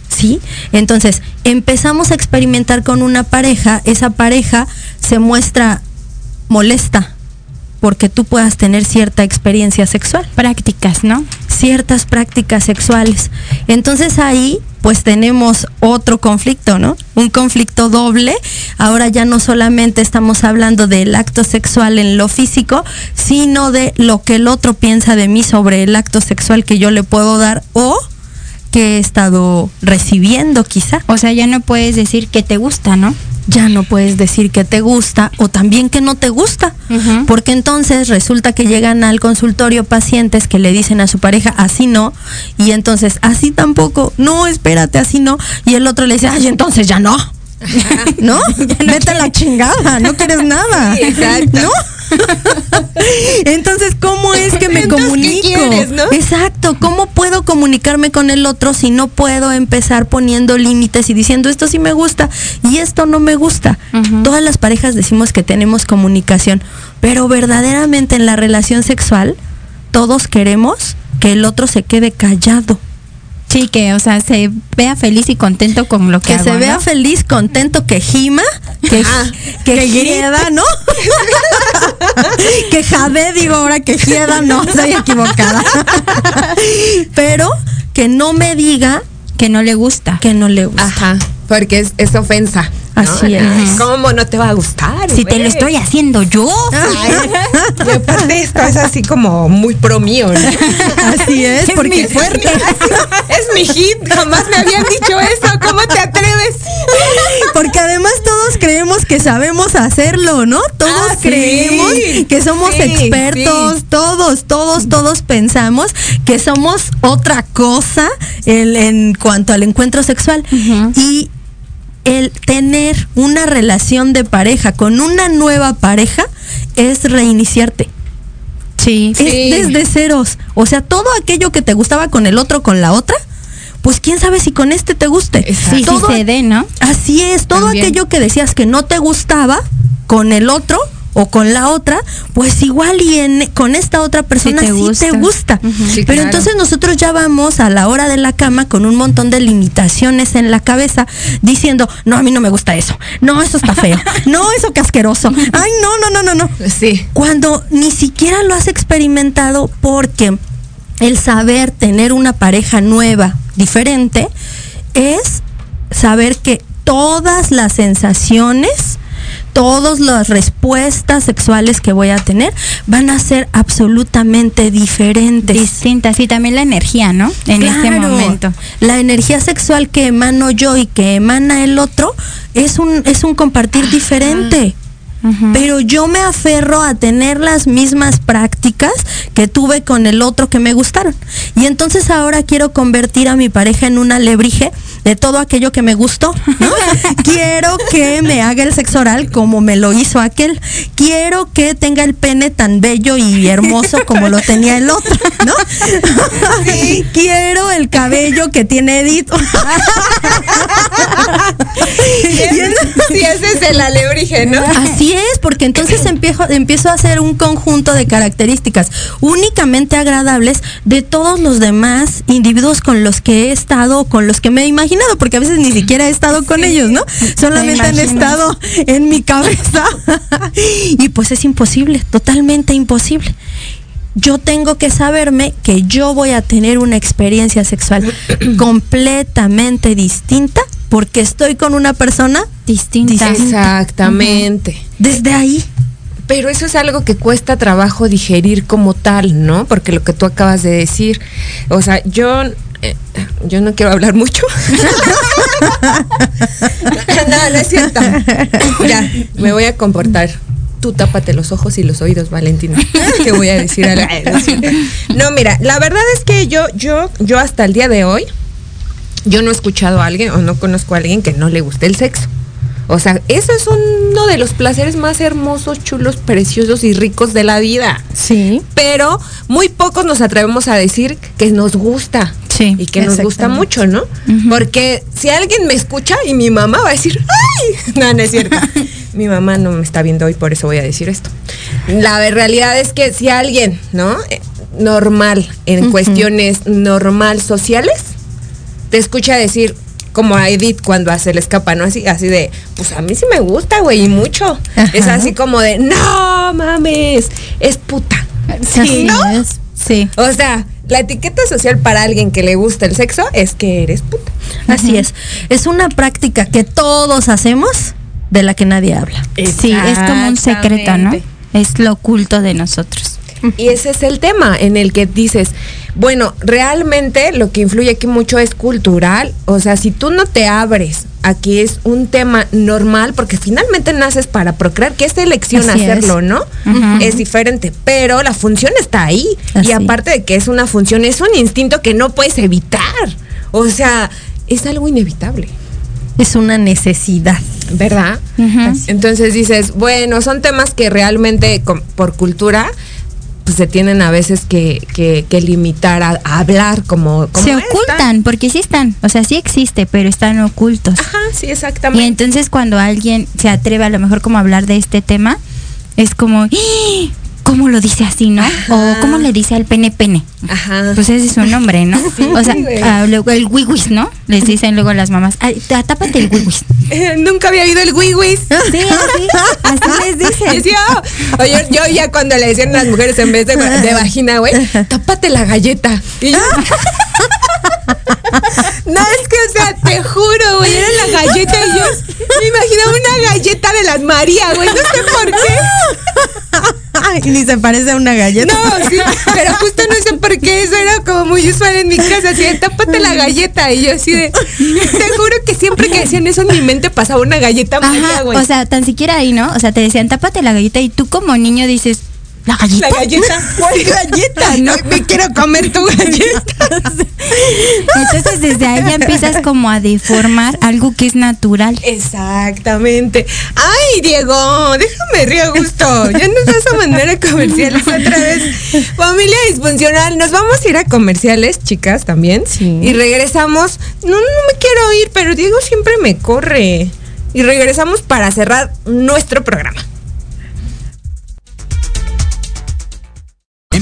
¿Sí? Entonces, empezamos a experimentar con una pareja, esa pareja se muestra molesta porque tú puedas tener cierta experiencia sexual, Prácticas, ¿no? ciertas prácticas sexuales. Entonces ahí pues tenemos otro conflicto, ¿no? Un conflicto doble. Ahora ya no solamente estamos hablando del acto sexual en lo físico, sino de lo que el otro piensa de mí sobre el acto sexual que yo le puedo dar o que he estado recibiendo quizá. O sea, ya no puedes decir que te gusta, ¿no? Ya no puedes decir que te gusta o también que no te gusta. Porque entonces resulta que llegan al consultorio pacientes que le dicen a su pareja, así no, y entonces, así tampoco, no, espérate, así no, y el otro le dice, ay, entonces ya no. ¿No? Vete a la chingada, no quieres nada. Sí, exacto. ¿No? Entonces, ¿cómo es que me Entonces, ¿qué comunico? quieres, no? Exacto, ¿cómo puedo comunicar? comunicarme con el otro si no puedo empezar poniendo límites y diciendo esto sí me gusta y esto no me gusta? Todas las parejas decimos que tenemos comunicación, pero verdaderamente en la relación sexual todos queremos que el otro se quede callado. Sí, que, o sea, se vea feliz y contento con lo que, Que hago, se ¿no? vea feliz, contento, que gima, que, Ah, que, que ¿no? que jade, digo ahora que gieda, no, estoy equivocada. Pero que no me diga que no le gusta. que no le gusta. Ajá, porque es, es ofensa. ¿No? Así es. ¿Cómo no te va a gustar? Si te lo estoy haciendo yo. Ay, aparte esto es así como muy pro mío, ¿no? Así es, Es porque mi- fuerte. Es mi hit, jamás me habían dicho eso. ¿Cómo te atreves? Porque además todos creemos que sabemos hacerlo, ¿no? Todos Ah, sí. creemos que somos Sí, expertos, sí. todos, todos, todos pensamos que somos otra cosa el- en cuanto al encuentro sexual. Y el tener una relación de pareja con una nueva pareja es reiniciarte. Sí. Es desde ceros. O sea, todo aquello que te gustaba con el otro, con la otra, pues quién sabe si con este te guste. Sí, sí Todo se dé, ¿no? Así es, todo También. aquello que decías que no te gustaba con el otro o con la otra, pues igual y en, con esta otra persona te sí te gusta. Sí, Pero claro. entonces nosotros ya vamos a la hora de la cama con un montón de limitaciones en la cabeza diciendo, no, a mí no me gusta eso, no, eso está feo, no, eso que asqueroso, ay, no, no, no, no, no Sí. cuando ni siquiera lo has experimentado porque el saber tener una pareja nueva, diferente, es saber que todas las sensaciones, todas las respuestas sexuales que voy a tener van a ser absolutamente diferentes. Distintas. Y también la energía, ¿no? En este Claro. momento. La energía sexual que emano yo y que emana el otro es un, es un compartir diferente. Pero yo me aferro a tener las mismas prácticas que tuve con el otro que me gustaron. Y entonces ahora quiero convertir a mi pareja en un alebrije de todo aquello que me gustó. ¿no? quiero que me haga el sexo oral como me lo hizo aquel. Quiero que tenga el pene tan bello y hermoso como lo tenía el otro. ¿no? quiero el cabello que tiene Edith. Sí, ese es el alebrije, ¿no? Así es, porque entonces empiezo, empiezo a hacer un conjunto de características únicamente agradables de todos los demás individuos con los que he estado, con los que me he imaginado, porque a veces ni siquiera he estado con ellos, ¿no? Solamente han estado en mi cabeza. y pues es imposible, totalmente imposible. Yo tengo que saberme que yo voy a tener una experiencia sexual completamente distinta porque estoy con una persona Distinta. Exactamente. desde ahí. Pero eso es algo que cuesta trabajo digerir como tal, ¿no? Porque lo que tú acabas de decir, o sea, yo, eh, yo no quiero hablar mucho. no, no es cierto. Ya, me voy a comportar. Tú tápate los ojos y los oídos, Valentina. Te voy a decir es cierto. No, mira, la verdad es que yo, yo, yo hasta el día de hoy, yo no he escuchado a alguien o no conozco a alguien que no le guste el sexo. O sea, eso es uno de los placeres más hermosos, chulos, preciosos y ricos de la vida. Sí. Pero muy pocos nos atrevemos a decir que nos gusta. Sí, Y que nos gusta mucho, ¿no? Porque si alguien me escucha y mi mamá va a decir, ¡ay! No, no es cierto. mi mamá no me está viendo hoy, por eso voy a decir esto. La realidad es que si alguien, ¿no? Eh, Normal, en cuestiones normal sociales, te escucha decir, como a Edith cuando se le escapa, ¿no? Así, así de, pues a mí sí me gusta, güey, y mucho. Es así como de, no mames, es puta. Sí, ¿no? es. Sí. O sea, la etiqueta social para alguien que le gusta el sexo es que eres puta. Así es. Es una práctica que todos hacemos de la que nadie habla. Sí, es como un secreto, ¿no? Es lo oculto de nosotros. Y ese es el tema en el que dices, bueno, realmente lo que influye aquí mucho es cultural. O sea, si tú no te abres, aquí es un tema normal, porque finalmente naces para procrear, que es elección Así es. hacerlo, ¿no? Es diferente, pero la función está ahí. Así. Y aparte de que es una función, es un instinto que no puedes evitar. O sea, es algo inevitable, Es una necesidad. ¿verdad? Entonces dices, bueno, son temas que realmente por cultura pues se tienen a veces que, que, que limitar a, a hablar como, como Se esta. ocultan, porque sí están, o sea, sí existe, pero están ocultos. Ajá, sí, Y exactamente. entonces cuando alguien se atreve a lo mejor como a hablar de este tema, es como, ¡Ah! ¿Cómo lo dice así, no? O ¿cómo le dice al pene pene? Ajá. Pues ese es su nombre, ¿no? o sea, luego el wiwis, ¿no? Les dicen luego las mamás, Ay, tá- tápate el wiwis. Eh, nunca había oído el wiwis. Sí, así, así les dicen. oh, oye, yo ya cuando le decían a las mujeres en vez de, de vagina, güey, tápate la galleta. Y yo, no, es que, o sea, te juro, güey, era la galleta y yo me imaginaba una galleta de las María, güey, no sé por qué. Ay, ni se parece a una galleta. No, sí, pero justo no sé por qué eso era como muy usual en mi casa, así de tápate la galleta. Y yo así de, te juro que siempre que decían eso en mi mente pasaba una galleta María, Ajá, güey. o sea, tan siquiera ahí, ¿no? O sea, te decían, tápate la galleta y tú como niño dices, ¿la galleta? la galleta. ¿Cuál galleta? No, me quiero comer tu galleta. Entonces desde ahí ya empiezas como a deformar algo que es natural. Exactamente. Ay, Diego, déjame río a gusto. Ya nos vas a mandar a comerciales otra vez. Familia disfuncional, nos vamos a ir a comerciales, chicas, también. Sí. Y regresamos. No, no me quiero ir, pero Diego siempre me corre. Y regresamos para cerrar nuestro programa.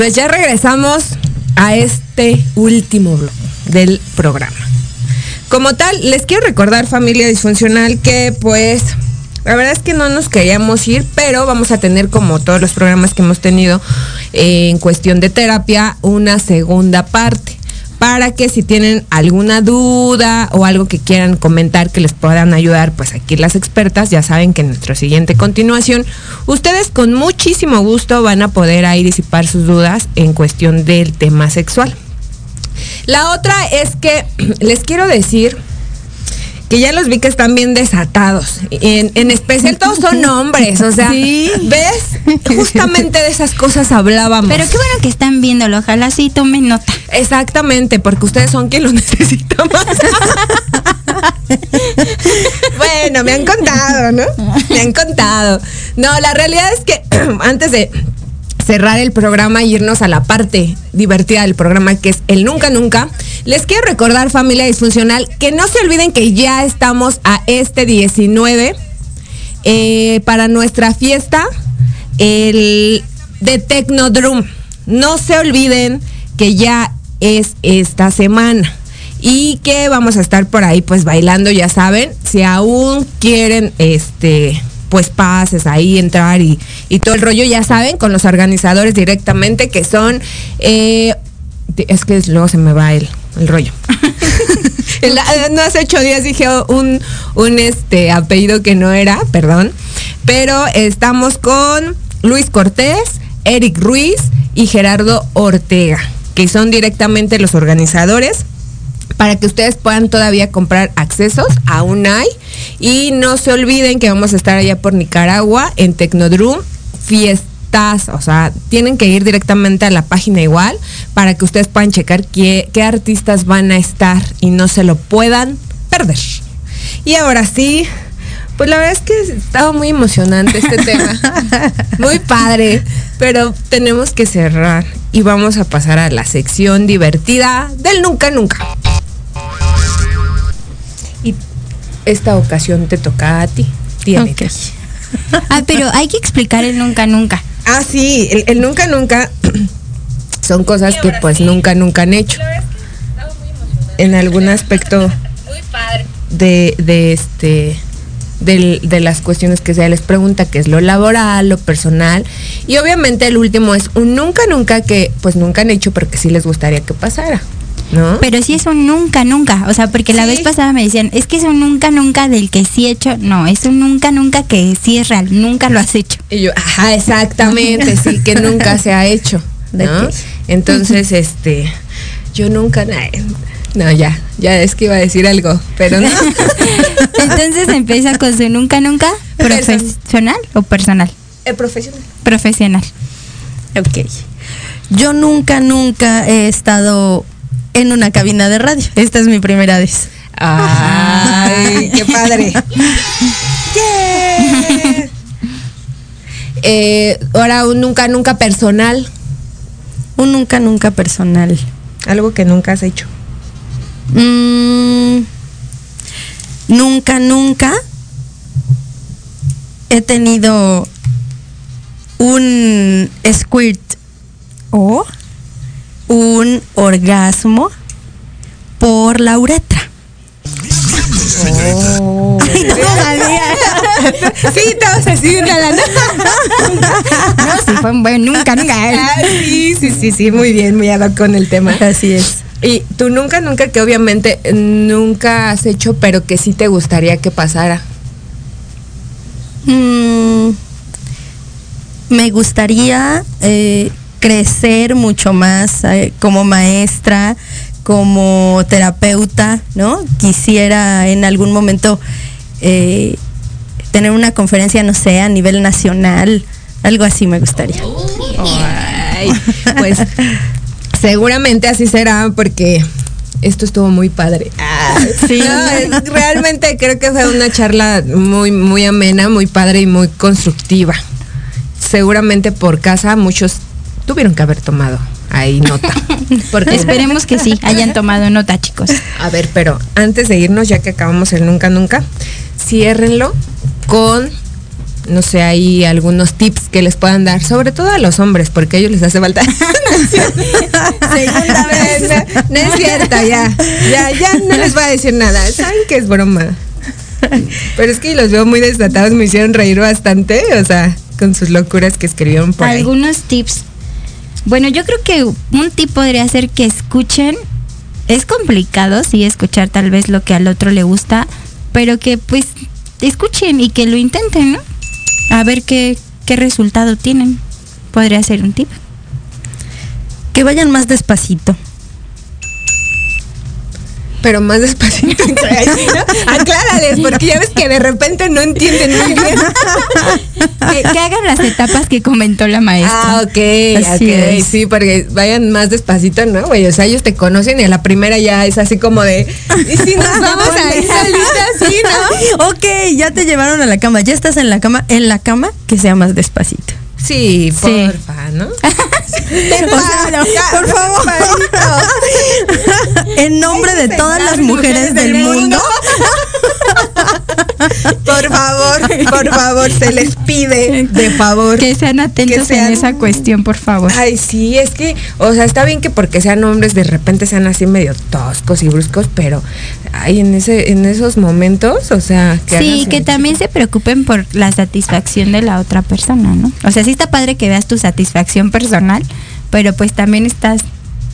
Pues ya regresamos a este último bloque del programa. Como tal, les quiero recordar, familia disfuncional, que pues la verdad es que no nos queríamos ir, pero vamos a tener como todos los programas que hemos tenido en cuestión de terapia, una segunda parte. Para que si tienen alguna duda o algo que quieran comentar que les puedan ayudar, pues aquí las expertas ya saben que en nuestra siguiente continuación ustedes con muchísimo gusto van a poder ahí disipar sus dudas en cuestión del tema sexual. La otra es que les quiero decir que ya los vi que están bien desatados. En, en especial todos son hombres, o sea, ¿ves? Justamente de esas cosas hablábamos. Pero qué bueno que están viéndolo, ojalá sí tomen nota. Exactamente, porque ustedes son quien lo necesita más. bueno, me han contado, ¿no? Me han contado. No, la realidad es que antes de cerrar el programa y irnos a la parte divertida del programa que es el nunca nunca, les quiero recordar familia disfuncional que no se olviden que ya estamos a este 19 eh, para nuestra fiesta el de Tecnodrum. No se olviden que ya es esta semana y que vamos a estar por ahí pues bailando, ya saben, si aún quieren este pues pases ahí, entrar y, y todo el rollo, ya saben, con los organizadores directamente que son, eh, es que luego se me va el, el rollo. La- no hace ocho días dije un, un este apellido que no era, perdón, pero estamos con Luis Cortés, Eric Ruiz y Gerardo Ortega, que son directamente los organizadores para que ustedes puedan todavía comprar accesos, aún hay. Y no se olviden que vamos a estar allá por Nicaragua en Tecnodrum Fiestas. O sea, tienen que ir directamente a la página igual para que ustedes puedan checar qué, qué artistas van a estar y no se lo puedan perder. Y ahora sí, pues la verdad es que estaba muy emocionante este tema. Muy padre, pero tenemos que cerrar y vamos a pasar a la sección divertida del nunca nunca. Esta ocasión te toca a ti, tía Anita. Ah, pero hay que explicar el nunca nunca. Ah, sí, el, el nunca nunca son cosas que pues nunca nunca han hecho. En algún aspecto de, de este del- de las cuestiones que se les pregunta, que es lo laboral, lo personal. Y obviamente el último es un nunca nunca que pues nunca han hecho, pero que sí les gustaría que pasara. ¿No? Pero sí es un nunca nunca. O sea, porque la Sí. vez pasada me decían, es que es un nunca nunca del que sí he hecho. No, es un nunca nunca que sí es real. Nunca lo has hecho. Y yo, ajá, exactamente, sí, que nunca se ha hecho, ¿no? Entonces, este, yo nunca, na- no, ya, ya es que iba a decir algo, pero no. Entonces empieza con su nunca nunca profesional o personal. El profesional. Profesional. Ok. Yo nunca, nunca he estado en una cabina de radio. Esta es mi primera vez. Ay, qué padre. Yeah. Eh, ahora un nunca, nunca personal, Un nunca, nunca personal. algo que nunca has hecho. Mm, nunca, nunca he tenido un squirt o un orgasmo por la uretra. Sí, todos así una lana. No, sí fue un buen nunca nunca. Ah, sí, sí, sí, sí, muy bien, muy ad con el tema. Así es. Y tú nunca, nunca, que obviamente nunca has hecho, pero que sí te gustaría que pasara. Mm, me gustaría eh, crecer mucho más eh, como maestra, como terapeuta, ¿no? Quisiera en algún momento eh, tener una conferencia, no sé, a nivel nacional, algo así me gustaría. Ay, pues seguramente así será porque esto estuvo muy padre. Sí. No, es- realmente creo que fue una charla muy, muy amena, muy padre y muy constructiva. Seguramente por casa muchos tuvieron que haber tomado ahí nota. Porque Esperemos que sí, hayan tomado nota, chicos. A ver, pero antes de irnos, ya que acabamos el nunca nunca, ciérrenlo con, no sé, hay algunos tips que les puedan dar, sobre todo a los hombres, porque a ellos les hace falta. Segunda vez. No, no es cierto, ya. Ya, ya no les voy a decir nada. Saben que es broma. Pero es que los veo muy desatados, me hicieron reír bastante, o sea, con sus locuras que escribieron por ahí. Algunos tips. Bueno, yo creo que un tip podría ser que escuchen es complicado, sí, escuchar tal vez lo que al otro le gusta, pero que pues escuchen y que lo intenten, ¿no? A ver qué, qué resultado tienen. Podría ser un tip. Que vayan más despacito. Pero más despacito. ¿no? Aclárales, porque ya ves que de repente no entienden muy bien. Que, que hagan las etapas que comentó la maestra. Ah, ok, Así ok, es. sí, porque vayan más despacito, ¿no, güey? O sea, ellos te conocen y a la primera ya es así como de, ¿y si nos vamos a ir solitas, sí, no? ok, ya te llevaron a la cama. Ya estás en la cama. En la cama, que sea más despacito. Sí, Sí. porfa, ¿no? Por favor. en nombre de todas las mujeres del mundo. Por favor, por favor, se les pide, de favor. Que sean atentos Que sean- en esa cuestión, por favor. Ay, sí, es que, o sea, está bien que porque sean hombres de repente sean así medio toscos y bruscos, pero ay, en ese, en esos momentos, o sea, que Sí, que también se preocupen por la satisfacción de la otra persona, ¿no? O sea, sí está padre que veas tu satisfacción personal, pero pues también estás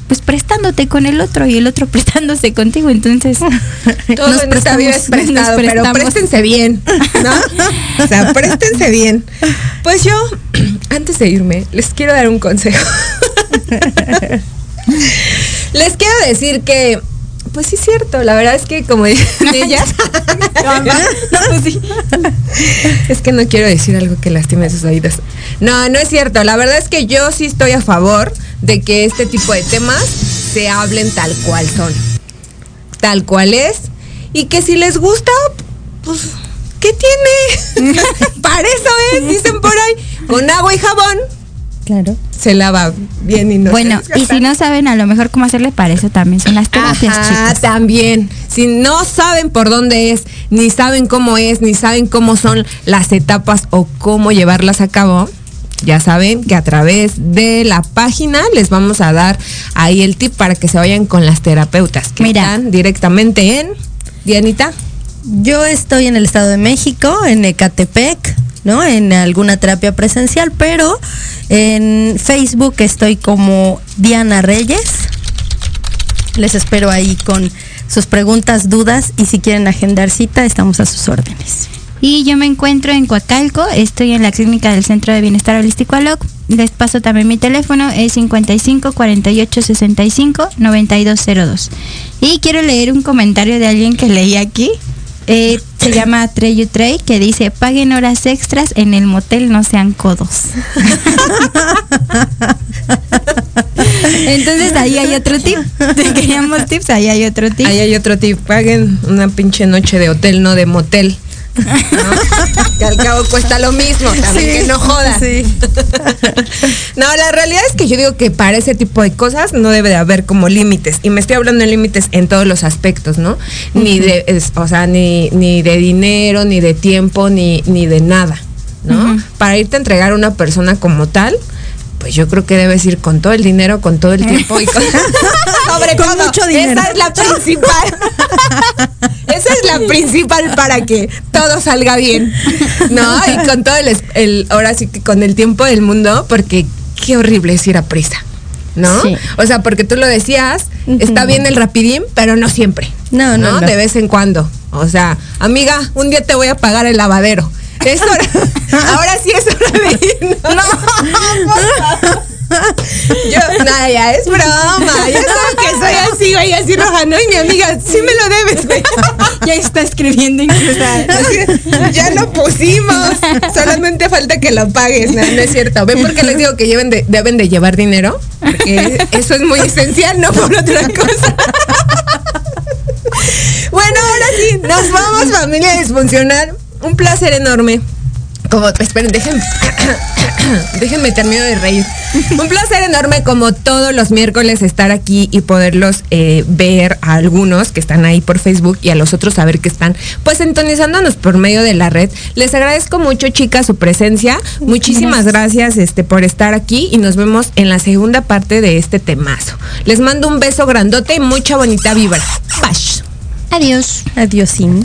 pues prestándote con el otro y el otro prestándose contigo, entonces Todo Nos en esta vida es prestamos- prestado, nos pero préstense bien, ¿no? O sea, préstense bien. Pues yo, antes de irme, les quiero dar un consejo. Les quiero decir que, pues sí es cierto, la verdad es que como dicen ellas, No, pues sí. es que no quiero decir algo que lastime sus oídos. No, no es cierto, la verdad es que yo sí estoy a favor de que este tipo de temas se hablen tal cual son tal cual es y que si les gusta, pues, ¿qué tiene? Para eso es, dicen por ahí, con agua y jabón Claro. Se lava bien y no se bueno, y si no saben a lo mejor cómo hacerle para eso también son las terapias, Ajá, chicos. también. Si no saben por dónde es, ni saben cómo es, ni saben cómo son las etapas o cómo llevarlas a cabo, ya saben que a través de la página les vamos a dar ahí el tip para que se vayan con las terapeutas que Mira. están directamente en Dianita. Yo estoy en el Estado de México, en Ecatepec, ¿no? En alguna terapia presencial, pero en Facebook estoy como Diana Reyes. Les espero ahí con sus preguntas, dudas y si quieren agendar cita, estamos a sus órdenes. Y yo me encuentro en Coacalco, estoy en la clínica del Centro de Bienestar Holístico ALOC. Les paso también mi teléfono, es 55 48 65 9202. Y quiero leer un comentario de alguien que leí aquí. Eh, se llama Treyu Trey, que dice, paguen horas extras en el motel, no sean codos. Entonces ahí hay otro tip. Si queríamos tips, ahí hay otro tip. Ahí hay otro tip, paguen una pinche noche de hotel, no de motel. ¿No? que al cabo cuesta lo mismo, también que no jodas. no, la realidad es que yo digo que para ese tipo de cosas no debe de haber como límites. Y me estoy hablando de límites en todos los aspectos, ¿no? Ni de, es- o sea, ni, ni de dinero, ni de tiempo, ni, ni de nada, ¿no? Para irte a entregar a una persona como tal, pues yo creo que debes ir con todo el dinero, con todo el tiempo y con, sobre Con todo. mucho dinero. Esa es la principal. Esa es la principal para que todo salga bien. No, y con todo el, el- ahora sí que con el tiempo del mundo, porque qué horrible es ir a prisa. ¿No? Sí. O sea, porque tú lo decías, está bien el rapidín, pero no siempre. No, no, no. De vez en cuando. O sea, amiga, un día te voy a pagar el lavadero. Es hora, ahora sí es hora de ir. No, Yo, nada, ya es broma. Ya sabes que soy así, güey, así roja, ¿no? Y mi amiga, sí me lo debes, güey. Ya está escribiendo incluso. Ya lo pusimos. Solamente falta que lo pagues. No, no es cierto. ¿Ven por qué les digo que lleven de- deben de llevar dinero? Porque eso es muy esencial, no por otra cosa. Bueno, ahora sí, nos vamos, familia disfuncional. Un placer enorme. Como, esperen, déjenme, déjenme termino de reír. Un placer enorme como todos los miércoles estar aquí y poderlos eh, ver a algunos que están ahí por Facebook y a los otros saber que están pues sintonizándonos por medio de la red. Les agradezco mucho chicas su presencia. Muchísimas gracias este por estar aquí y nos vemos en la segunda parte de este temazo. Les mando un beso grandote y mucha bonita vibra. Bash. Adiós. Adiós, Sim.